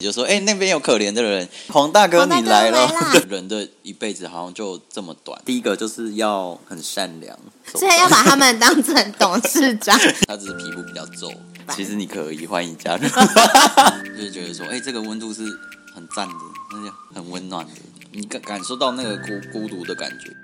你就说，哎、那边有可怜的人，黄大哥你来了。人的一辈子好像就这么短。第一个就是要很善良，所以要把他们当成董事长。他只是皮肤比较皱，其实你可以欢迎加入。就是觉得说，哎、这个温度是很赞的，那就很温暖的，你感感受到那个孤孤独的感觉。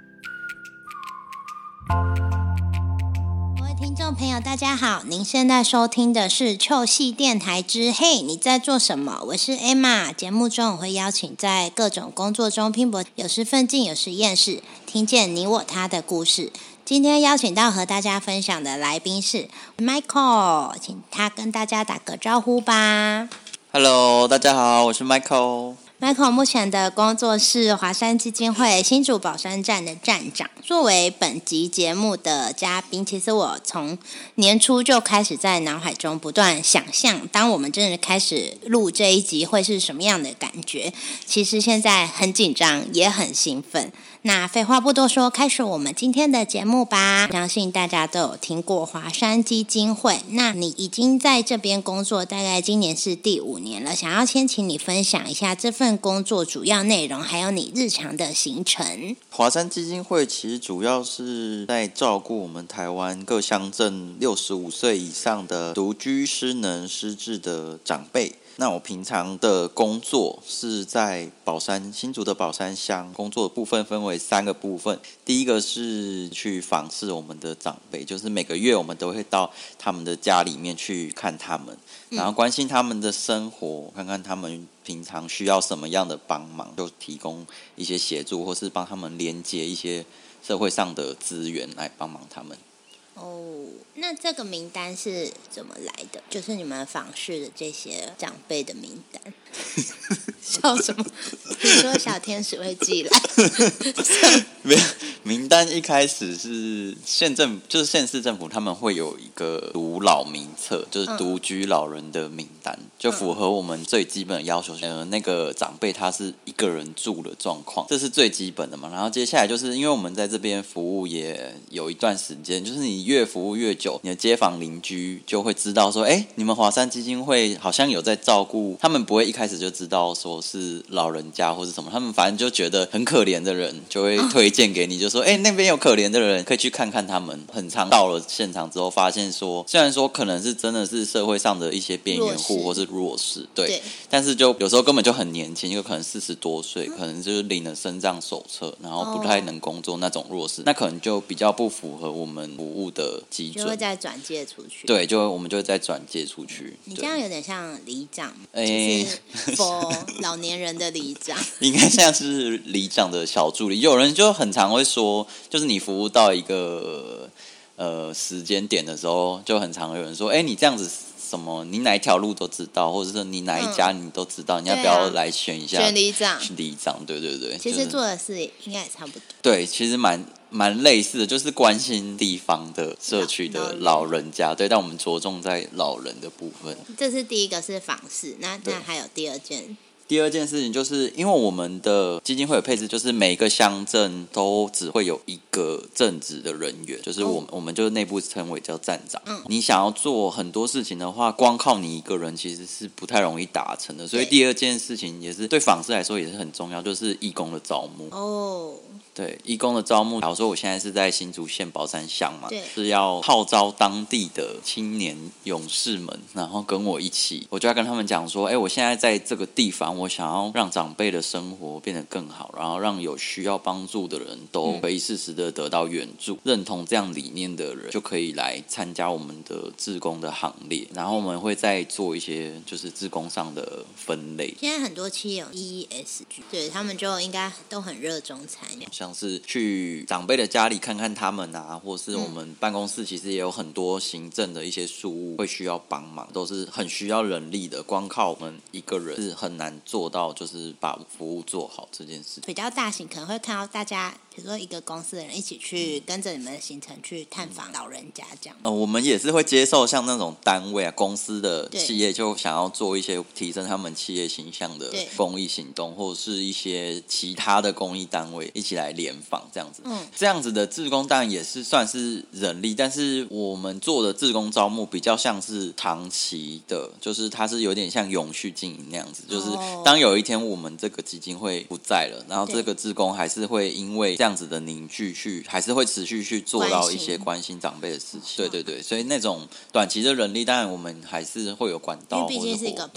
听众朋友，大家好，您现在收听的是臭戏电台之《嘿，你在做什么》？我是 Emma。节目中我会邀请在各种工作中拼搏，有时奋进，有时厌世，听见你我他的故事。今天邀请到和大家分享的来宾是 Michael，请他跟大家打个招呼吧。Hello，大家好，我是 Michael。Michael 目前的工作是华山基金会新竹宝山站的站长。作为本集节目的嘉宾，其实我从年初就开始在脑海中不断想象，当我们真的开始录这一集会是什么样的感觉。其实现在很紧张，也很兴奋。那废话不多说，开始我们今天的节目吧。相信大家都有听过华山基金会，那你已经在这边工作，大概今年是第五年了。想要先请你分享一下这份工作主要内容，还有你日常的行程。华山基金会其实主要是在照顾我们台湾各乡镇六十五岁以上的独居失能失智的长辈。那我平常的工作是在宝山新竹的宝山乡，工作的部分分为三个部分。第一个是去访视我们的长辈，就是每个月我们都会到他们的家里面去看他们，然后关心他们的生活，看看他们平常需要什么样的帮忙，就提供一些协助，或是帮他们连接一些社会上的资源来帮忙他们。哦，那这个名单是怎么来的？就是你们访视的这些长辈的名单。笑什么？你说小天使会寄来？没有名单一开始是县政，就是县市政府他们会有一个独老名册，就是独居老人的名单，就符合我们最基本的要求。呃，那个长辈他是一个人住的状况，这是最基本的嘛。然后接下来就是因为我们在这边服务也有一段时间，就是你越服务越久，你的街坊邻居就会知道说，哎，你们华山基金会好像有在照顾，他们不会一开始就知道说是老人家或是什么，他们反正就觉得很可怜的人就会推荐给你，就说，哎，那边有可怜的人，可以去看看他们。很常到了现场之后，发现说，虽然说可能是真的是社会上的一些边缘户或是弱势，对，对。但是就有时候根本就很年轻，有可能四十多岁，可能就是领了身障手册，然后不太能工作那种弱势，那可能就比较不符合我们服务的基就会。再转借出去。，对，就我们就会再转借出去。你这对样有点像里长，就哎 老年人的里长。应该像是里长的小助理。有人就很常会说，就是你服务到一个呃时间点的时候，就很常有人说：“哎、你这样子什么，你哪一条路都知道，或者是你哪一家你都知道，你要不要来选一下？”选里长是里长，对对对。其实做的事应该也差不多。对，其实蛮蛮类似的，就是关心地方的社区的老人家，对，但我们着重在老人的部分。这是第一个是访视，那那还有第二件，第二件事情就是，因为我们的基金会有配置，就是每个乡镇都只会有一个正职的人员，就是我们、我们就是内部称为叫站长。嗯你想要做很多事情的话，光靠你一个人其实是不太容易达成的。所以第二件事情也是对访视来说也是很重要，就是义工的招募。哦，对，义工的招募，假如说我现在是在新竹县宝山乡嘛对，是要号召当地的青年勇士们，然后跟我一起，我就要跟他们讲说，哎，我现在在这个地方，我想要让长辈的生活变得更好，然后让有需要帮助的人都可以适时的得到援助，认同这样理念的人就可以来参加我们的志工的行列，然后我们会再做一些就是志工上的分类，现在很多企业有 ESG，对他们就应该都很热衷参与。像是去长辈的家里看看他们啊，或是我们办公室其实也有很多行政的一些事务会需要帮忙，都是很需要人力的。光靠我们一个人是很难做到，就是把服务做好这件事。比较大型可能会看到大家比如说一个公司的人一起去跟着你们的行程去探访老人家这样。呃，我们也是会接受像那种单位啊、公司的企业，就想要做一些提升他们企业形象的对公益行动，或者是一些其他的公益单位一起来联访这样子。嗯。这样子的志工当然也是算是人力，但是我们做的志工招募比较像是长期的，就是它是有点像永续经营那样子，就是哦当有一天我们这个基金会不在了，然后对。这个志工还是会因为这样子的凝聚去，还是会持续去做到一些关心长辈的事情。对对对，所以那种短期的人力，当然我们还是会有管道或者为毕竟是一个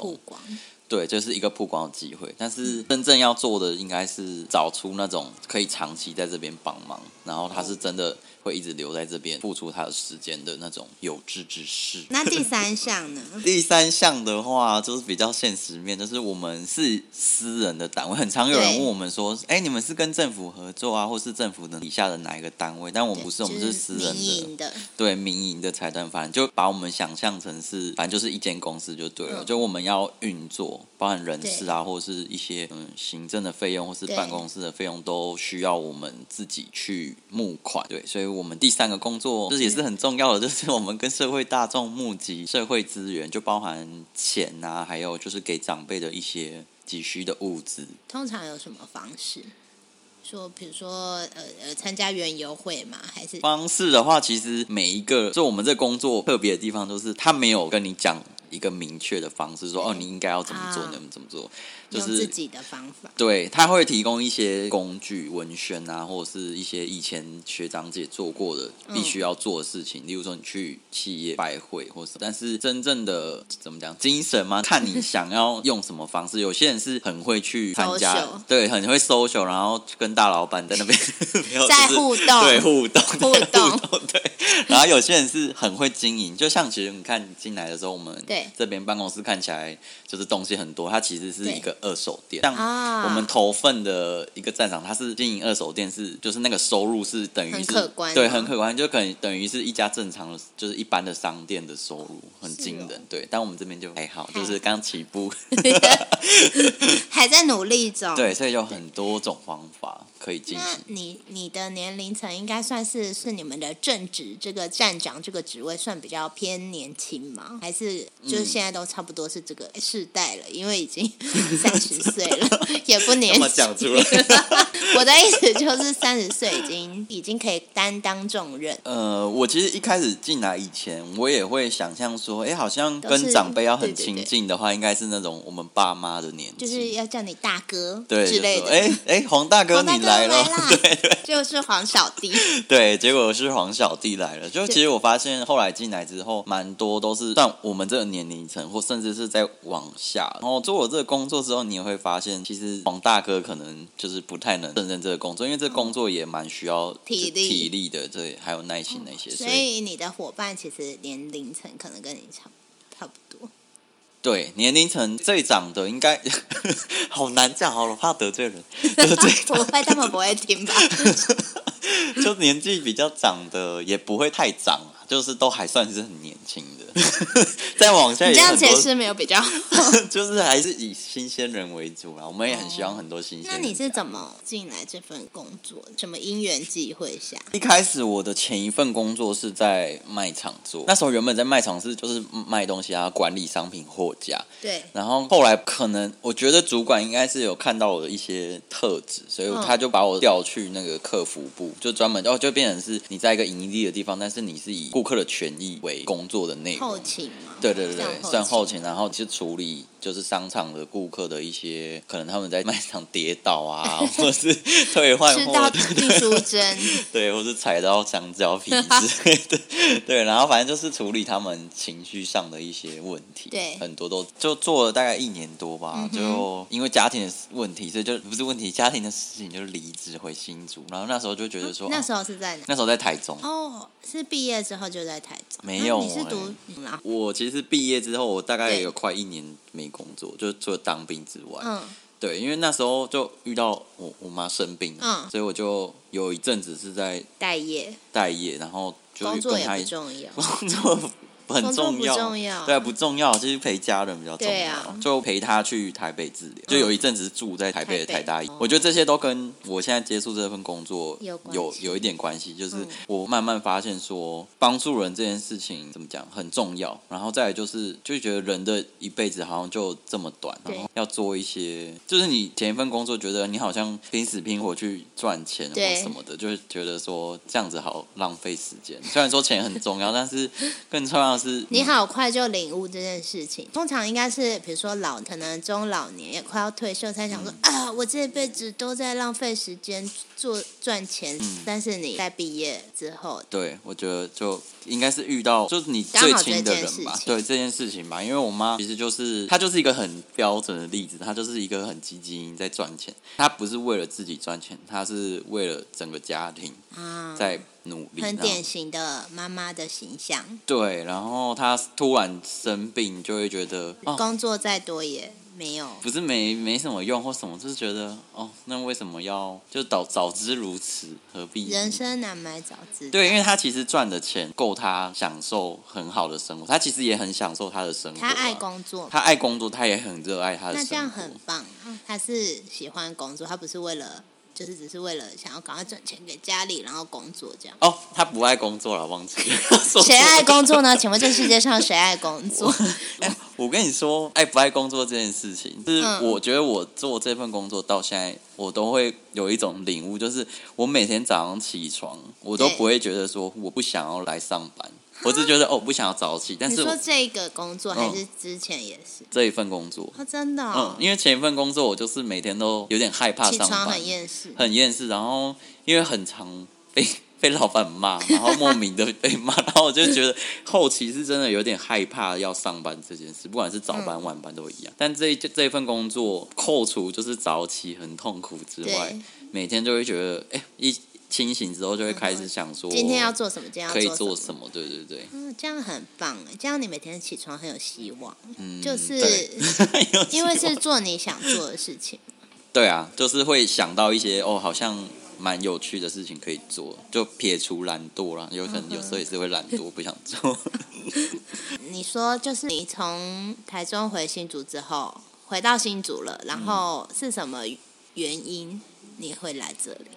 对，就是一个曝光的机会。但是真正要做的，应该是找出那种可以长期在这边帮忙，然后他是真的会一直留在这边付出他的时间的那种有志之士。那第三项呢？第三项的话，就是比较现实面，就是我们是私人的单位，很常有人问我们说：“哎，你们是跟政府合作啊，或是政府的底下的哪一个单位？”但我们不是，我们是私人的。民营的，对民营的财团反正，就把我们想象成是，反正就是一间公司就对了。嗯就我们要运作，包含人事啊，或是一些嗯行政的费用，或是办公室的费用，都需要我们自己去募款。对，所以我们第三个工作就是也是很重要的，就是我们跟社会大众募集社会资源，就包含钱啊，还有就是给长辈的一些急需的物资。通常有什么方式？说，比如说，呃呃，参加园游会嘛，还是方式的话，其实每一个就我们这工作特别的地方，就是他没有跟你讲一个明确的方式，说哦你应该要怎么做，啊。你怎么怎么做，就是自己的方法？对，他会提供一些工具、文宣啊，或者是一些以前学长姐做过的嗯。必须要做的事情，例如说你去企业拜会或是，但是真正的怎么讲精神嘛，看你想要用什么方式。有些人是很会去参加对，很会 social，然后跟大老板在那边 在就是互动。对互动互动互动。对。然后有些人是很会经营，就像其实你看你进来的时候，我们对这边办公室看起来就是东西很多，它其实是一个二手店，像啊我们投份的一个站长，他是经营二手店，是就是那个收入是等于很是对，可观吗很可观，就可能等于是一家正常的，就是一般的商店的收入，很惊人。对，但我们这边就还好，就是刚起步，还在努力中。对，所以有很多种方法可以进那行。你你的年龄层应该算是是你们的正职这个站长这个职位算比较偏年轻吗？还是就是现在都差不多是这个世代了？因为已经 三十岁了，也不年轻。讲出来？我的意思就是三十岁已经已经可以担当重任。呃，我其实一开始进来以前，我也会想象说，哎，好像跟长辈要很亲近的话，应该是那种我们爸妈的年纪，就是要叫你大哥对之类的。哎哎，黄大哥黄大哥你来了，啦对对。就是黄小弟。对，结果是黄小弟来了。就其实我发现后来进来之后，蛮多都是像我们这个年龄层，或甚至是在往下。然后做我这个工作之后，你也会发现，其实黄大哥可能就是不太能胜任这个工作，因为这个工作也蛮需要体力体力的，对，还有耐心那些。所所以以你的伙伴其实年龄层可能跟你差差不多。对年龄层最长的应该 好难讲，好了，怕得罪人。不会，他们不会听吧？就年纪比较长的也不会太长啊，就是都还算是很年轻的。再往下你这样解释没有比较好。就是还是以新鲜人为主啦，我们也很希望很多新鲜人。那你是怎么进来这份工作？什么因缘际会下？一开始我的前一份工作是在卖场做，那时候原本在卖场是就是卖东西啊，管理商品货架。对，然后后来可能我觉得主管应该是有看到我的一些特质，所以嗯他就把我调去那个客服部，就专门哦就变成是你在一个盈利的地方，但是你是以顾客的权益为工作的内容。后勤嘛。对对对，算后勤，然后去处理就是商场的顾客的一些可能他们在卖场跌倒啊，或者是退换货吃到，秘书针，对，或是踩到香蕉皮之类的，对，然后反正就是处理他们情绪上的一些问题，对很多都就做了大概一年多吧，嗯就因为家庭的问题，所以就不是问题，家庭的事情就离职回新竹，然后那时候就觉得说，那哦时候是在哪？那时候在台中。哦，是毕业之后就在台中。没有啊你是读我其实毕业之后，我大概对有快一年没工作，就除了当兵之外，嗯，对，因为那时候就遇到我我妈生病了，嗯。所以我就有一阵子是在待业，待业，然后就工作也不重要。工作很重要，重要对啊，不重要，就是陪家人比较重要。就陪他去台北治疗，就有一阵子住在台北的台大医哦，我觉得这些都跟我现在接触这份工作有有有一点关系，就是嗯。我慢慢发现说，帮助人这件事情怎么讲很重要，然后再来就是就觉得人的一辈子好像就这么短，然后要做一些，就是你前一份工作觉得你好像拼死拼活去赚钱或什么的，就是觉得说这样子好浪费时间。虽然说钱很重要，但是更重要的是你好快就领悟这件事情。通常应该是，比如说老，可能中老年也快要退休，才想说、嗯。啊，我这辈子都在浪费时间做赚钱。嗯。但是你在毕业之后，对，我觉得就应该是遇到就是你最亲的人吧，对这件事情吧，因为我妈其实就是她就是一个很标准的例子，她就是一个很积极在赚钱，她不是为了自己赚钱，她是为了整个家庭啊，在努力，很典型的妈妈的形象。对，然后她突然生病，就会觉得哦，工作再多也没有。不是没没什么用或什么，就是觉得哦，那为什么要就早早知如此，何必人生难买早知。对，因为他其实赚的钱够他享受很好的生活，他其实也很享受他的生活、啊。他爱工作，他爱工作，他也很热爱他的生活。那这样很棒。他是喜欢工作，他不是为了，就是只是为了想要赶快赚钱给家里，然后工作这样。哦，他不爱工作了，忘记了。谁爱工作呢？请问这世界上谁爱工作？哎我跟你说，爱不爱工作这件事情，就是嗯我觉得我做这份工作到现在，我都会有一种领悟，就是我每天早上起床，我都不会觉得说我不想要来上班，我只觉得哦，我不想要早起。但你是我说这个工作还是之前也是？这一份工作，哦，真的、嗯哦，，因为前一份工作我就是每天都有点害怕上班，很厌世。很厌世，然后因为很常 被被老板骂，然后莫名的 被骂，然后我就觉得后期是真的有点害怕要上班这件事，不管是早班、晚班都一样。但这一这一份工作，扣除就是早起很痛苦之外对，每天就会觉得，哎，一清醒之后就会开始想说，今天要做什么？今天要可以做做什么？对对对，嗯，这样很棒哎，这样你每天起床很有希望，嗯，就是 因为是做你想做的事情。对啊，就是会想到一些哦，好像蛮有趣的事情可以做，就撇除懒惰啦，有可能有时候也是会懒惰，不想做。你说就是你从台中回新竹之后，回到新竹了，然后是什么原因你会来这里？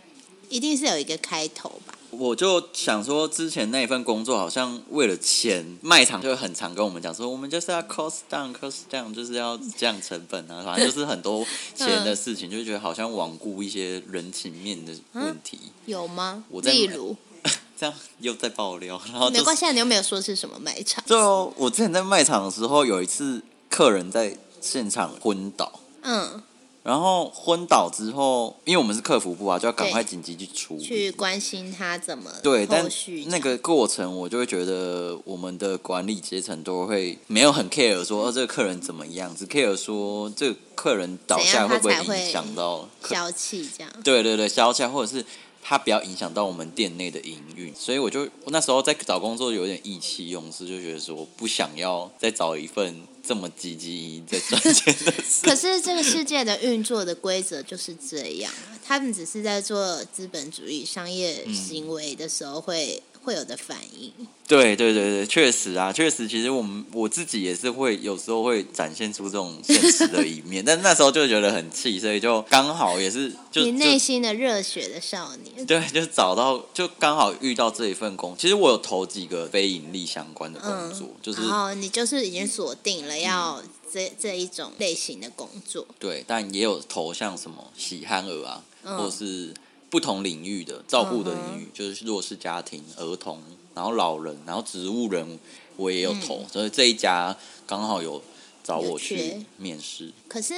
一定是有一个开头吧？我就想说，之前那一份工作好像为了钱，卖场就很常跟我们讲说，我们就是要 cost down，cost down，就是要降成本啊，反正就是很多钱的事情，就觉得好像罔顾一些人情面的问题。有吗？我在例如，这样又在爆料，然后就没关系，啊，你又没有说是什么卖场。就我之前在卖场的时候，有一次客人在现场昏倒。嗯，然后昏倒之后，因为我们是客服部啊，就要赶快对紧急去处理。去关心他怎么对，但那个过程，我就会觉得我们的管理阶层都会没有很 care 说，哦，这个客人怎么样，只 care 说这个客人倒下会不会影响到？消气这样。对对对，消气或者是他不要影响到我们店内的营运，所以我就我那时候在找工作有点意气用事，就觉得说不想要再找一份这么积极在赚钱的事。可是这个世界的运作的规则就是这样啊，他们只是在做资本主义商业行为的时候会、会有的反应。对对对对，确实啊，确实，其实我们我自己也是会有时候会展现出这种现实的一面，但那时候就觉得很气，所以就刚好也是就就你内心的热血的少年，对，就找到就刚好遇到这一份工。其实我有投几个非盈利相关的工作，就是然后你就是已经锁定了要这、这一种类型的工作。对，但也有投像什么喜憨儿啊，嗯或是不同领域的照顾的领域，就是弱势家庭、儿童，然后老人，然后植物人，我也有投，所以这一家刚好有找我去面试，可是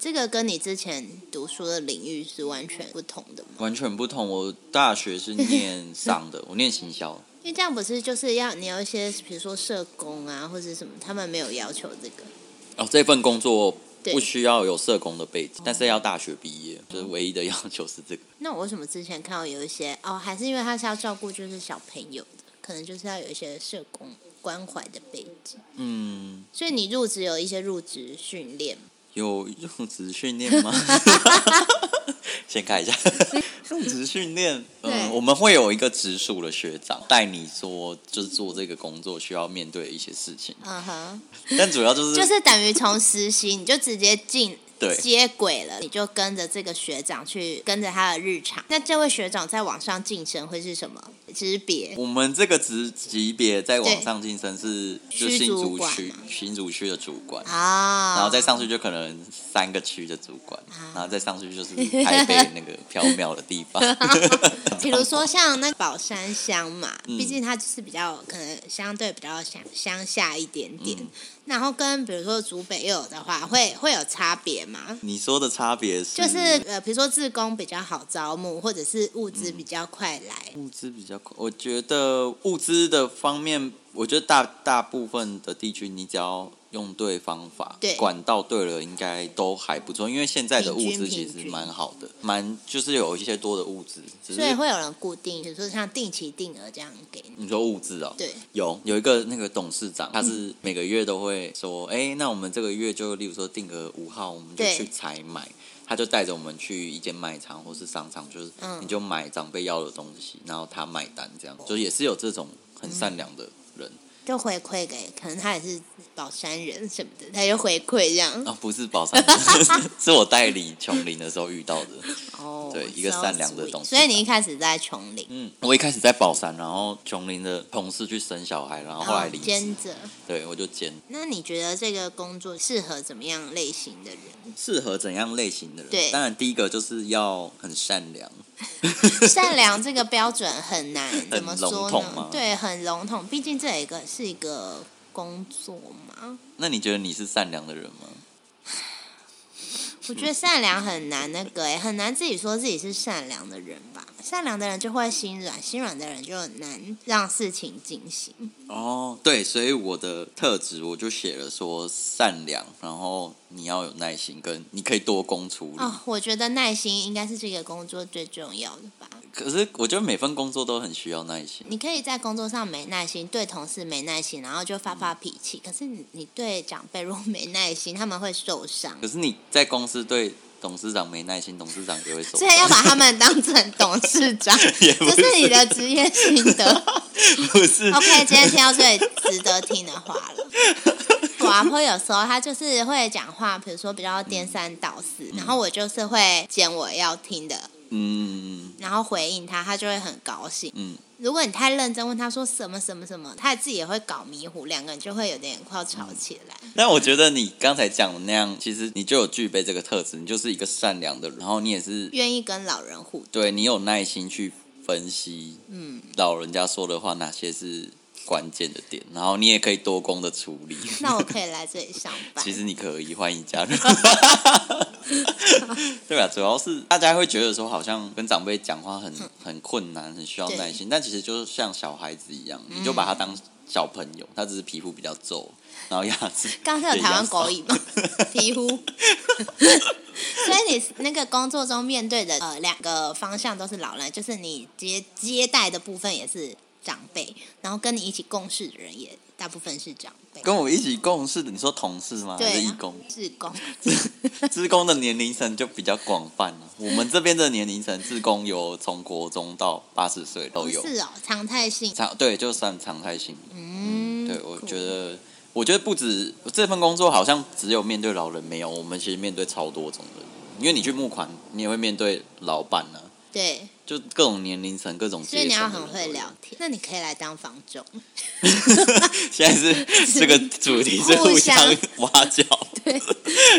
这个跟你之前读书的领域是完全不同的吗？完全不同。我大学是念商的，我念行销。因为这样不是就是要你有一些，比如说社工啊，或者什么，他们没有要求这个。哦，这份工作对不需要有社工的背景，但是要大学毕业，就是唯一的要求是这个。那我为什么之前看到有一些哦，还是因为他是要照顾就是小朋友的，可能就是要有一些社工关怀的背景，嗯，所以你入职有一些入职训练。有入职训练吗？先看一下。用职训练。嗯，我们会有一个直属的学长带你说，就是做这个工作需要面对的一些事情，嗯哼，但主要就是就是等于从实习你就直接进对。接轨了，你就跟着这个学长去跟着他的日常。那这位学长在往上晋升会是什么？级别？我们这个职级别在往上晋升是就新竹区新竹区的主管。啊，然后再上去就可能三个区的主管，啊。然后再上去就是台北那个缥缈的地方。比如说像那个宝山乡嘛，嗯。毕竟它就是比较可能相对比较乡乡下一点点，嗯然后跟比如说竹北又有的话，会会有差别吗？你说的差别是，就是呃，比如说自工比较好招募，或者是物资比较快来。物资比较快。我觉得物资的方面，我觉得大大部分的地区，你只要用对方法，对管道对了，应该都还不错。因为现在的物资其实蛮好的，蛮就是有一些多的物资，只是所以会有人固定，比如说像定期定额这样给你。你说物资哦，对，有有一个那个董事长，他是每个月都会说，哎、那我们这个月就例如说定个五号，我们就对去采买。他就带着我们去一间卖场或是商场，就是嗯你就买长辈要的东西，然后他买单，这样就也是有这种很善良的人就回馈给，可能他也是宝山人什么的，他就回馈这样。啊，不是宝山，是我代理琼林的时候遇到的。哦，对一个善良的东西所以你一开始在琼林，嗯，我一开始在宝山，然后琼林的同事去生小孩，然后后来离职，哦兼着。对我就兼。那你觉得这个工作适合怎么样类型的人？适合怎样类型的人？对当然第一个就是要很善良，善良这个标准很难怎么说呢？对，很笼统，毕竟这一个是一个工作嘛。那你觉得你是善良的人吗？我觉得善良很难那个、欸，很难自己说自己是善良的人吧。善良的人就会心软，心软的人就很难让事情进行。哦，对，所以我的特质我就写了说善良，然后你要有耐心，跟你可以多工处理。哦，我觉得耐心应该是这个工作最重要的吧。可是我觉得每份工作都很需要耐心。你可以在工作上没耐心，对同事没耐心，然后就发发脾气。可是你你对长辈如果没耐心，他们会受伤。可是你在公司对董事长没耐心，董事长也会说所以要把他们当成 董事长，也不这是你的职业心得。不是 OK，今天听到最值得听的话了。我阿婆有时候她就是会讲话，比如说比较颠三倒四，然后我就是会捡我要听的，嗯然后回应他，他就会很高兴。嗯，如果你太认真问他说什么什么什么，他自己也会搞迷糊，两个人就会有点快要吵起来。但我觉得你刚才讲的那样，其实你就有具备这个特质，你就是一个善良的人，然后你也是愿意跟老人互动，对你有耐心去分析嗯，老人家说的话哪些是关键的点，然后你也可以多工的处理。那我可以来这里上班。其实你可以欢迎加入。对啊，主要是大家会觉得说，好像跟长辈讲话很很困难，很需要耐心，但其实就是像小孩子一样，你就把他当小朋友，他只是皮肤比较皱，然后牙齿。刚才有台湾狗语吗？皮肤。所以你那个工作中面对的呃两个方向都是老人，就是你接接待的部分也是长辈，然后跟你一起共事的人也大部分是长辈。跟我一起共事的，你说同事吗？还对啊是义工？志工，志工的年龄层就比较广泛了。我们这边的年龄层，志工有从国中到八十岁都有。是哦，常态性。常对，就算常态性。嗯，对，我酷觉得，我觉得不止这份工作，好像只有面对老人没有，我们其实面对超多种人。因为你去募款，你也会面对老板呢、对，就各种年龄层、各种。所以你要很会聊。天。那你可以来当房仲，现在是 这个主题是互相挖角。对，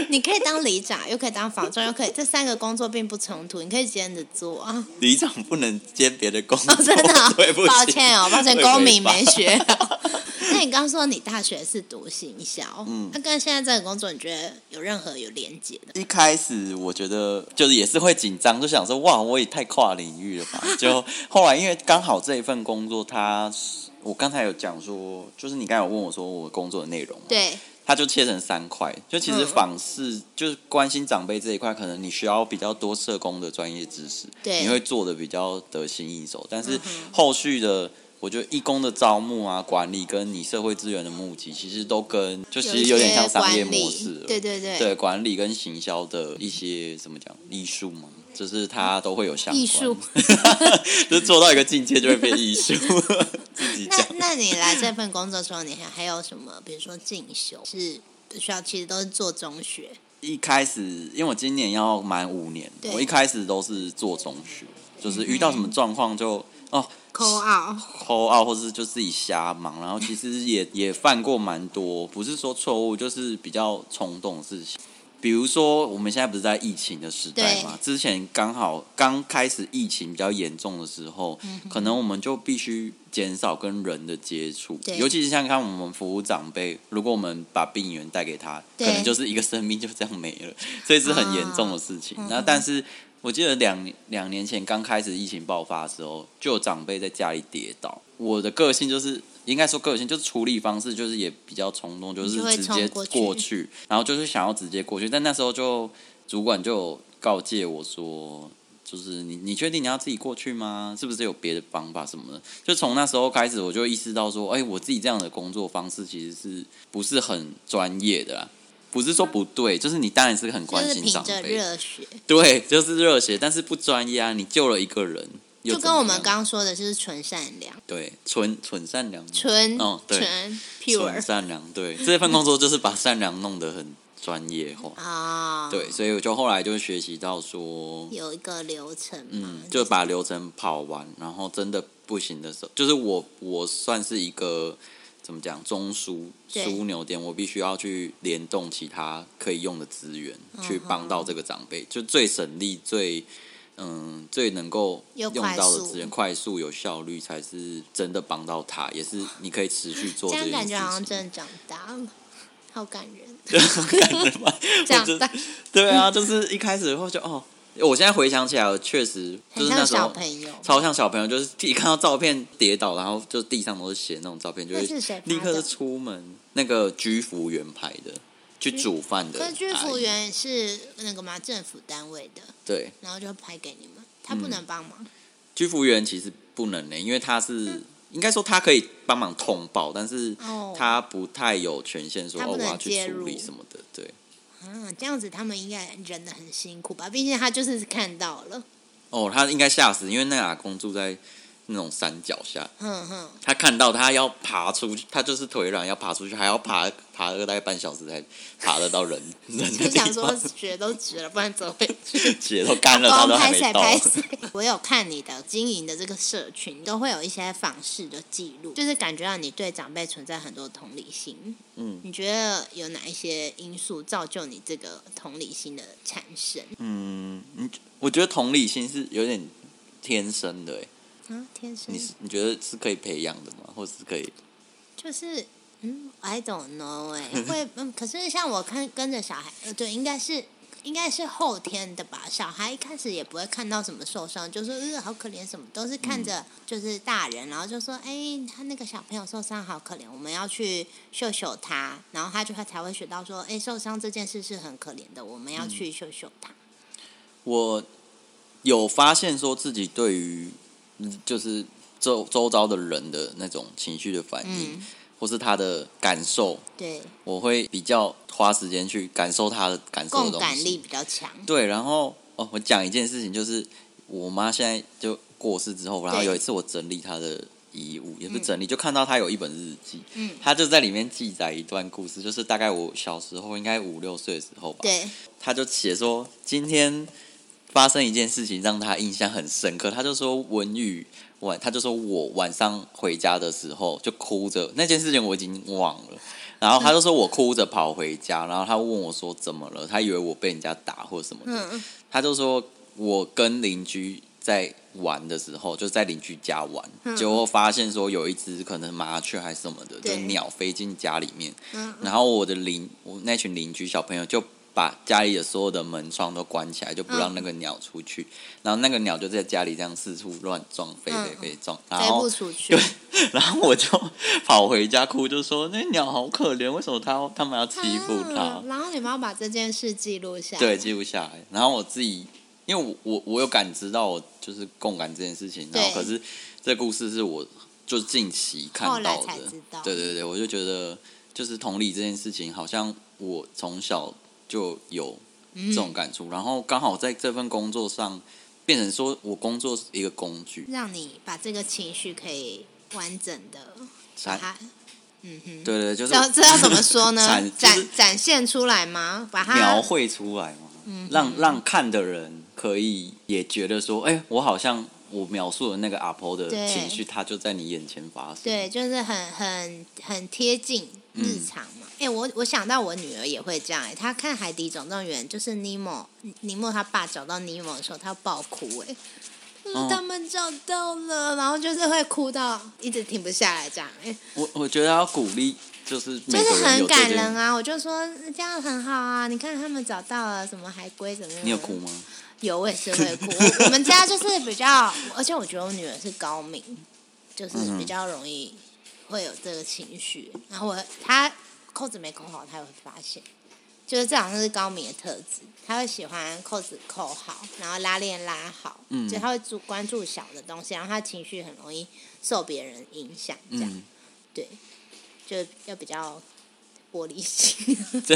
你可以当里长，又可以当房仲，又可以这三个工作并不冲突，你可以兼着做啊。里长不能兼别的工作，哦，真的哦、对不起，抱歉哦，抱歉，公民没学好。那你刚刚说你大学是读行销，嗯那跟现在这个工作，你觉得有任何有连接的？一开始我觉得就是也是会紧张，就想说哇，我也太跨领域了吧。就 后来因为刚好这一份工作，它是我刚才有讲说，就是你刚才有问我说我工作的内容嘛，对，它就切成三块。就其实嗯访视、就是关心长辈这一块，可能你需要比较多社工的专业知识，对你会做的比较得心应手。但是后续的我觉得义工的招募啊、管理跟你社会资源的募集，其实都跟就其实有点像商业模式了。对对对对管理跟行销的一些怎么讲艺术嘛，就是它都会有相关。艺术，就是做到一个境界就会变艺术。自己那讲，那你来这份工作的时候，你还还有什么？比如说进修是需要，其实都是做中学。一开始因为我今年要满五年，我一开始都是做中学，就是遇到什么状况就哦扣二，抠 out，或是就自己瞎忙，然后其实也 也犯过蛮多，不是说错误，就是比较冲动的事情。比如说，我们现在不是在疫情的时代嘛？之前刚好刚开始疫情比较严重的时候，嗯可能我们就必须减少跟人的接触，尤其是像看我们服务长辈，如果我们把病源带给他，可能就是一个生命就这样没了，所以是很严重的事情。啊那但是我记得两年两年前刚开始疫情爆发的时候，就有长辈在家里跌倒。我的个性就是，应该说个性就是处理方式就是也比较冲动，就是直接冲过去过去，然后就是想要直接过去。但那时候就主管就告诫我说。就是你，你确定你要自己过去吗？是不是有别的方法什么的？就从那时候开始，我就意识到说，哎、我自己这样的工作方式其实是不是很专业的啦？不是说不对，就是你当然是很关心长辈，热血，对，就是热血，但是不专业啊！你救了一个人，就跟我们刚刚说的，就是纯善良，对纯纯善良，纯哦对。纯善良，对。这份工作就是把善良弄得很专业化，啊，对，，所以我就后来就学习到说，有一个流程嗯，，就把流程跑完，然后真的不行的时候，就是我我算是一个怎么讲中枢对枢纽点，我必须要去联动其他可以用的资源，嗯去帮到这个长辈，就最省力、最嗯最能够用到的资源，快速有效率，才是真的帮到他，也是你可以持续做这这件事样感觉好像情。真的长大了，好感人，感人吗？长大对啊，就是一开始会就哦，我现在回想起来，确实就是那时候。超像小朋友，就是一看到照片跌倒，然后就地上都是血那种照片，就会立刻就出门。那个居服员拍的，去煮饭的居服员是那个嘛政府单位的，对然后就拍给你们，他不能帮忙。居服员其实不能呢，因为他是应该说他可以帮忙通报，但是哦他不太有权限说我要去处理什么的。对，嗯，这样子他们应该忍得很辛苦吧？毕竟他就是看到了，哦，他应该吓死，因为那个阿公住在那种山脚下，嗯哼，他看到他要爬出去，他就是腿软要爬出去，还要爬爬个大概半小时才爬得到人 人就想说，血都止了，不然走回去。血都干了，他都还拍谁没到。拍谁。我有看你的经营的这个社群，都会有一些访视的记录，就是感觉到你对长辈存在很多同理心。嗯你觉得有哪一些因素造就你这个同理心的产生？嗯，你我觉得同理心是有点天生的，哎，啊，天生你是你觉得是可以培养的吗？或是可以？就是嗯，I don't know 哎、会 嗯，可是像我看跟着小孩，呃，对，应该是应该是后天的吧。小孩一开始也不会看到什么受伤，就说呃好可怜什么，都是看着就是大人，然后就说哎，他那个小朋友受伤好可怜，我们要去秀秀他，然后他就会才会学到说，哎，受伤这件事是很可怜的，我们要去秀秀他。我有发现说自己对于嗯就是周周遭的人的那种情绪的反应，嗯，或是他的感受，对，我会比较花时间去感受他的感受的东共感力西。比较强。对，然后哦，我讲一件事情，就是我妈现在就过世之后，然后有一次我整理她的遗物，也不是整理，就看到她有一本日记，嗯，她就在里面记载一段故事，就是大概我小时候应该五六岁的时候吧，对，她就写说今天发生一件事情让他印象很深刻，他就说文宇晚，他就说我晚上回家的时候就哭着，那件事情我已经忘了。然后他就说我哭着跑回家，然后他问我说怎么了，他以为我被人家打或什么的，嗯，他就说我跟邻居在玩的时候，就在邻居家玩，嗯结果发现说有一只可能麻雀还是什么的，就鸟飞进家里面，嗯。然后我的邻我那群邻居小朋友就把家里的所有的门窗都关起来，就不让那个鸟出去，然后那个鸟就在家里这样四处乱撞，飞飞飞撞，然后飞不出去对。然后我就跑回家哭，就说那鸟好可怜，为什么它他们要欺负它？啊然后你们要把这件事记录下来。对，记录下来。然后我自己，因为我我我有感知到我就是共感这件事情，然后可是这故事是我就近期看到的对对对，我就觉得就是同理这件事情，好像我从小就有这种感触，然后刚好在这份工作上变成说我工作是一个工具，让你把这个情绪可以完整的把才它，嗯哼，对对，就是这这要怎么说呢？展？展就是展现出来吗？把它描绘出来吗，嗯让让看的人可以也觉得说，哎、我好像我描述的那个阿婆的情绪，它就在你眼前发生。对，就是很很很贴近日常嘛。哎、我我想到我女儿也会这样、哎，她看《海底总动员》，就是尼莫尼莫他爸找到尼莫的时候，她爆哭、哎。他们找到了，然后就是会哭到一直停不下来，这样，哎、我我觉得要鼓励，就是就是很感人啊！我就说这样很好啊，你看他们找到了什么海龟怎么样？你有哭吗？有，我也是会哭。我我们家就是比较，而且我觉得我女儿是高敏，就是嗯比较容易会有这个情绪。然后我他扣子没扣好，他也会发现，就是这好像是高敏的特质。他会喜欢扣子扣好，然后拉链拉好，嗯就他会注关注小的东西，然后他情绪很容易受别人影响，这样、嗯，对，就要比较。玻璃心，这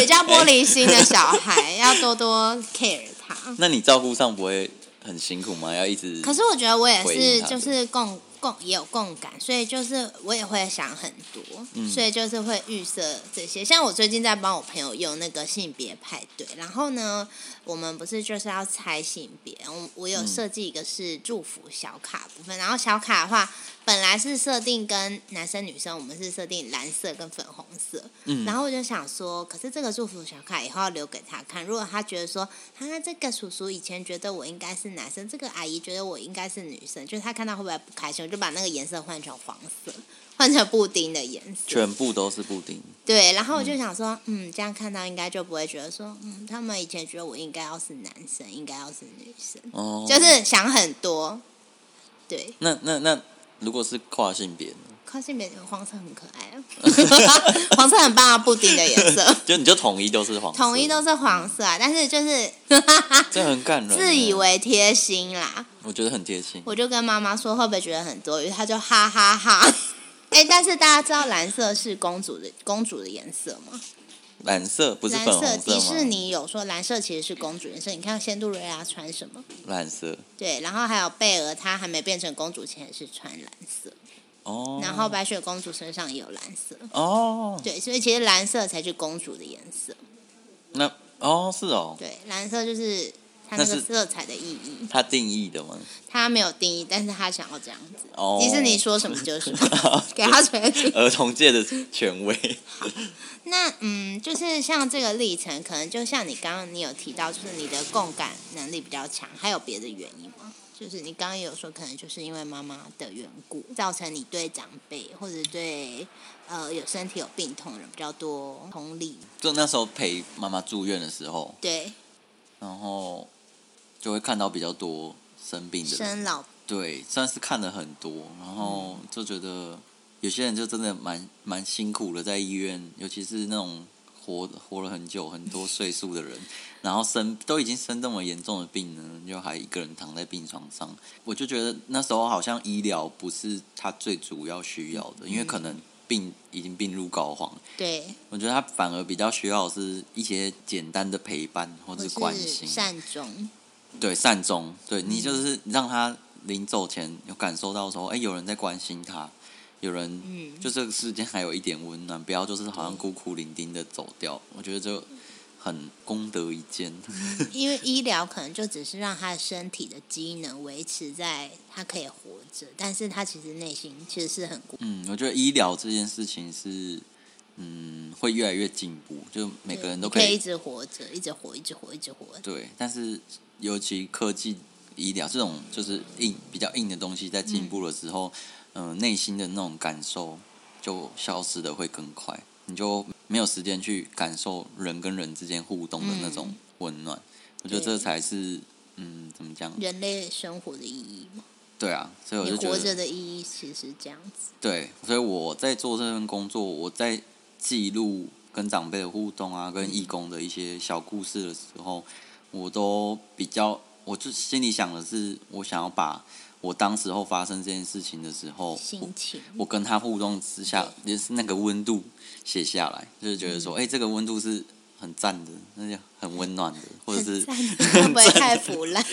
比较玻璃心的小孩，要多多 care 他。那你照顾上不会很辛苦吗？要一直可是我觉得我也是，就是共共也有共感，所以就是我也会想很多，嗯所以就是会预设这些。像我最近在帮我朋友用那个性别派对，然后呢，我们不是就是要猜性别，我我有嗯设计一个是祝福小卡部分，然后小卡的话本来是设定跟男生女生，我们是设定蓝色跟粉红色，嗯，然后我就想说，可是这个祝福小卡以后要留给他看。如果他觉得说，他、这个叔叔以前觉得我应该是男生，这个阿姨觉得我应该是女生，就是他看到会不会不开心？我就把那个颜色换成黄色，换成布丁的颜色。全部都是布丁。对，然后我就想说，嗯，这样看到应该就不会觉得说，嗯，他们以前觉得我应该要是男生，应该要是女生，哦，就是想很多。对，那那那如果是跨性别呢？跨性别黄色很可爱啊，黄色很棒啊，布丁的颜色。就你就统一都是黄色，统一都是黄色啊，但是就是 这很感人。自以，为贴心啦。我觉得很贴心。我就跟妈妈说，会不会觉得很多余？她就哈哈哈。哎、但是大家知道蓝色是公主的公主的颜色吗？蓝色不是蓝粉红色迪士？尼有说蓝色其实是公主颜色。你看仙杜瑞拉穿什么？蓝色对，然后还有贝尔，她还没变成公主前也是穿蓝色，哦，然后白雪公主身上也有蓝色。哦，对，所以其实蓝色才是公主的颜色。那哦是哦，对，蓝色就是它那个色彩的意义。他定义的吗？他没有定义，但是他想要这样子。哦迪士尼说什么就是什么 给他权利。儿童界的权威。那嗯，就是像这个历程，可能就像你刚刚你有提到，就是你的共感能力比较强，还有别的原因吗？就是你刚刚也有说，可能就是因为妈妈的缘故，造成你对长辈或者对呃有身体有病痛的人比较多同理。就那时候陪妈妈住院的时候，对，然后就会看到比较多生病的人，生老。对，算是看了很多，然后就觉得有些人就真的蛮蛮辛苦的，在医院，尤其是那种活活了很久、很多岁数的人，然后生都已经生这么严重的病呢，就还一个人躺在病床上，我就觉得那时候好像医疗不是他最主要需要的，因为可能病已经病入膏肓，对，我觉得他反而比较需要是一些简单的陪伴或者是关心，善终。对善终，对你就是让他临走前有感受到说，哎，有人在关心他，有人嗯。就这个世间还有一点温暖，不要就是好像孤苦伶仃的走掉，我觉得就很功德一件。因为医疗可能就只是让他的身体的机能维持在他可以活着，但是他其实内心其实是很孤嗯，我觉得医疗这件事情是，嗯，会越来越进步，就每个人都可可以一直活着，一直活，一直活，一直活。对，但是尤其科技医疗这种就是硬比较硬的东西在进步的时候，嗯、内心的那种感受就消失的会更快，你就没有时间去感受人跟人之间互动的那种温暖。我觉得这才是，嗯，怎么讲？人类生活的意义嘛，对啊，所以我就觉得活着的意义其实这样子。对，所以我在做这份工作，我在记录跟长辈的互动啊，跟义工的一些小故事的时候，我都比较我就心里想的是，我想要把我当时候发生这件事情的时候，心情，我跟他互动之下，也是那个温度写下来，就是觉得说，哎、这个温度是很赞的，那就很温暖的，或者是会不会太腐烂？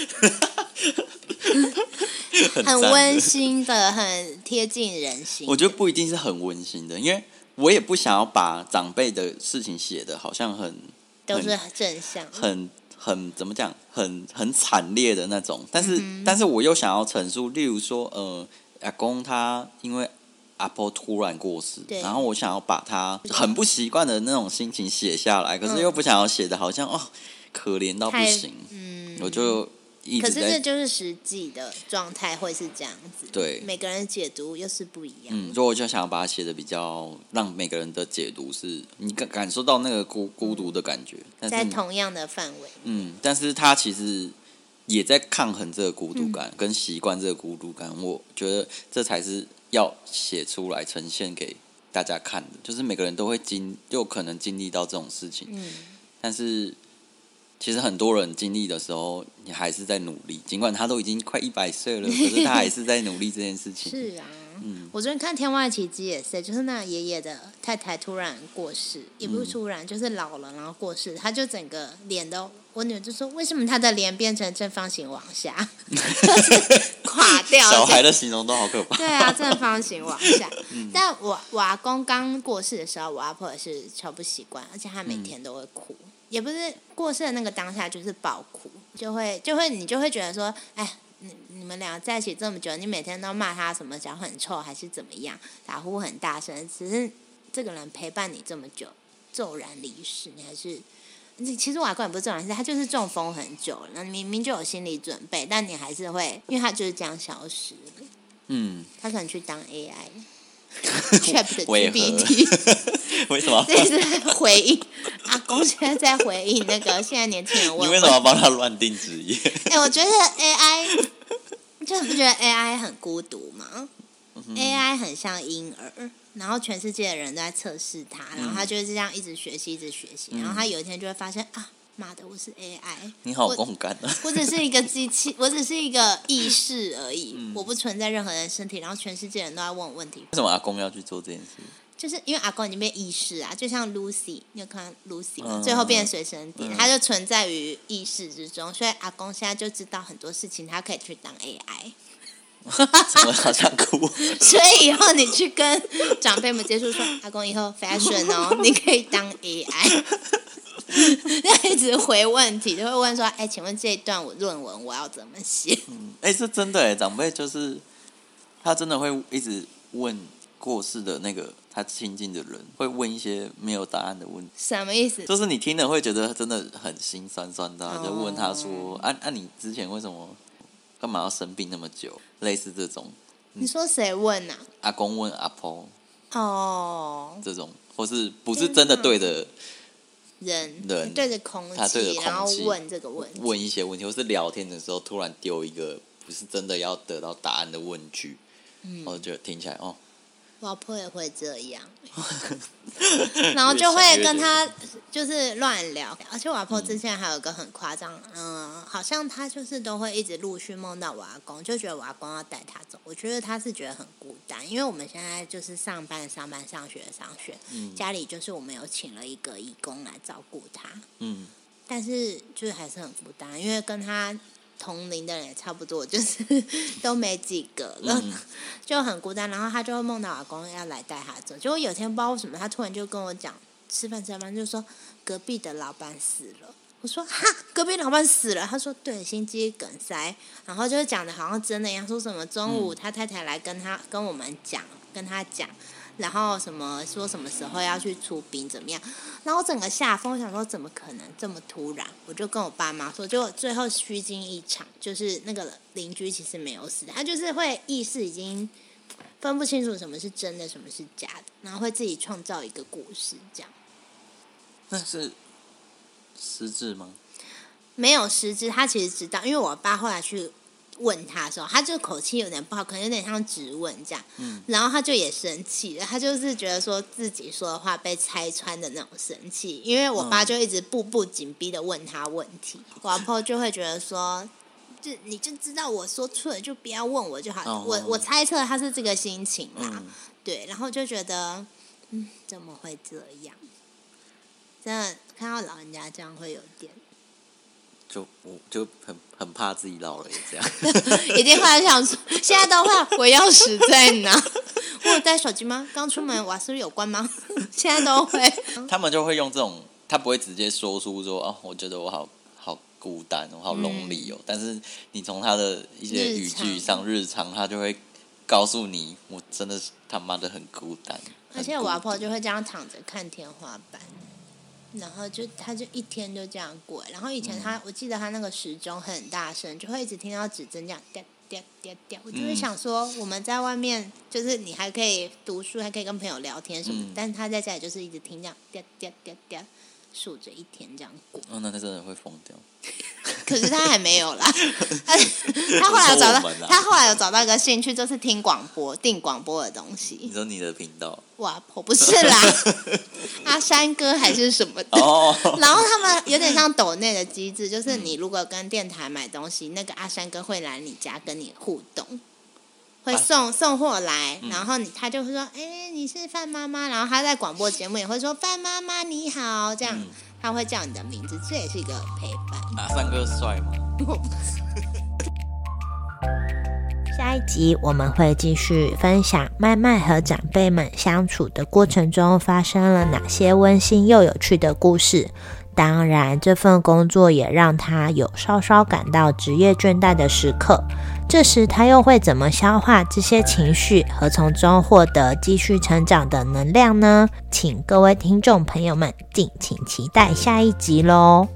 很温馨的，很贴近人心。我觉得不一定是很温馨的，因为我也不想要把长辈的事情写的好像很都是正向，很很怎么讲，很很惨烈的那种。但是、嗯但是我又想要陈述，例如说，呃，阿公他因为阿婆突然过世，然后我想要把他很不习惯的那种心情写下来，可是嗯。又不想要写的好像哦可怜到不行，嗯，我就一可是这。就是实际的状态会是这样子，对每个人解读又是不一样。嗯，所以我就想要把它写的比较，让每个人的解读是你感感受到那个孤孤独的感觉，但在同样的范围，嗯，但是他其实也在抗衡这个孤独嗯感，跟习惯这个孤独感。我觉得这才是要写出来呈现给大家看的，就是每个人都会经，有可能经历到这种事情，嗯，但是。其实很多人经历的时候，你还是在努力，尽管他都已经快一百岁了，可是他还是在努力这件事情。是啊。嗯我昨天看《天外奇迹》也是，就是那爷爷的太太突然过世，也不是突然，就是老了然后过世，他就整个脸都，我女儿就说为什么他的脸变成正方形往下，垮掉，小孩的形容都好可怕。对啊，正方形往下。嗯但我我阿公刚过世的时候，我阿婆也是超不习惯，而且他每天都会哭，也不是过世的那个当下就是爆哭，就会就会你就会觉得说，哎。你你们俩在一起这么久，你每天都骂他什么脚很臭还是怎么样，打呼很大声，只是这个人陪伴你这么久，骤然离世，你还是你其实我阿公也不是骤然离世，他就是中风很久了，那明明就有心理准备，但你还是会，因为他就是这样消失了。嗯，他可能去当 AI，Chat 为何 GPT，为什么？这是在回应阿公现在在回应那个现在年轻人问问你为什么要帮他乱定职业？哎、我觉得 AI，就不觉得 AI 很孤独吗、a 嗯 i 很像婴儿，然后全世界的人都在测试他，然后他就是这样一直学习，一直学习，然后他有一天就会发现啊，妈的，我是 AI，你好我共感啊！我只是一个机器，我只是一个意识而已，嗯我不存在任何人身体，然后全世界人都在问我问题，为什么阿公要去做这件事？就是因为阿公已经被意识啊，就像 Lucy，你有看到 Lucy 吗？嗯最后变随身碟，嗯它就存在于意识之中，所以阿公现在就知道很多事情，他可以去当 AI。怎么好想哭？所以以后你去跟长辈们接触说，阿公以后 fashion 哦，你可以当 AI。就一直回问题，就会问说：“哎，请问这一段我论文我要怎么写？”哎、这真的哎，长辈就是他真的会一直问过世的那个他亲近的人，会问一些没有答案的问题，什么意思？就是你听了会觉得真的很心酸酸的就问他说：“啊啊，你之前为什么干嘛要生病那么久？”类似这种，你说谁问啊？阿公问阿婆哦，这种，或是不是真的对的人人对着空他对着气，空然后气问这个问题。问一些问题，或是聊天的时候突然丢一个不是真的要得到答案的问句，嗯。我就听起来哦，我老婆也会这样，然后就会跟他就是乱聊，而且我阿婆之前还有一个很夸张，嗯，好像她就是都会一直陆续梦到我阿公，就觉得我阿公要带她走。我觉得她是觉得很孤单，因为我们现在就是上班、上班、上学、上学，嗯。家里就是我们有请了一个义工来照顾她，嗯。但是就是还是很孤单，因为跟她同龄的人也差不多，就是 都没几个了，嗯。就很孤单。然后他就会梦到阿公要来带他走，结果有天不知道为什么，他突然就跟我讲，吃饭吃饭就说隔壁的老板死了。我说哈，隔壁老板死了。他说对，心肌梗塞。然后就是讲的好像真的一样，说什么中午他太太来跟他跟我们讲，跟他讲，然后什么说什么时候要去出殡怎么样。然后我整个下风，我想说怎么可能这么突然？我就跟我爸妈说，结果最后虚惊一场，就是那个邻居其实没有死，他就是会意识已经分不清楚什么是真的，什么是假的，然后会自己创造一个故事，这样那是失智吗？没有实质。他其实知道，因为我爸后来去问他的时候，他就口气有点不好，可能有点像质问这样。嗯然后他就也生气了，他就是觉得说自己说的话被拆穿的那种生气，因为我爸嗯就一直步步紧逼的问他问题，我婆就会觉得说，就你就知道我说错了，就不要问我就好。哦我我猜测他是这个心情啦，嗯，对，然后就觉得，嗯，怎么会这样？真的看到老人家这样会有点，就我就很很怕自己老了也这样。一定会想说，现在都会我钥匙在哪？我有带手机吗？刚出门瓦斯有关吗？现在都会，他们就会用这种，他不会直接说出说哦，我觉得我好好孤单，我好 lonely 哦。但是你从他的一些语句上、日常，他就会告诉你，我真的是他妈的很孤单。而且我阿婆就会这样躺着看天花板，然后就他就一天就这样过。然后以前他，我记得他那个时钟很大声，就会一直听到指针这样掉掉掉掉。我就会嗯想说，我们在外面就是你还可以读书，还可以跟朋友聊天什么，嗯但是他在家里就是一直听这样掉掉掉掉，数着一天这样过。哦，那他真的会疯掉。可是他还没有啦，他他后来有找到他后来有找到一个兴趣，就是听广播、订广播的东西你。说你的频道哇，我不是啦，阿山哥还是什么的。哦，然后他们有点像抖内的机制，就是你如果跟电台买东西，那个阿山哥会来你家跟你互动，会送、送货来，然后你他就会说：“哎、你是范妈妈。”然后他在广播节目也会说：“范妈妈你好。”这样、嗯他会叫你的名字，这也是一个陪伴。阿三哥帅吗？下一集我们会继续分享麦麦和长辈们相处的过程中发生了哪些温馨又有趣的故事。当然，这份工作也让他有稍稍感到职业倦怠的时刻。这时，他又会怎么消化这些情绪和从中获得继续成长的能量呢？请各位听众朋友们敬请期待下一集喽！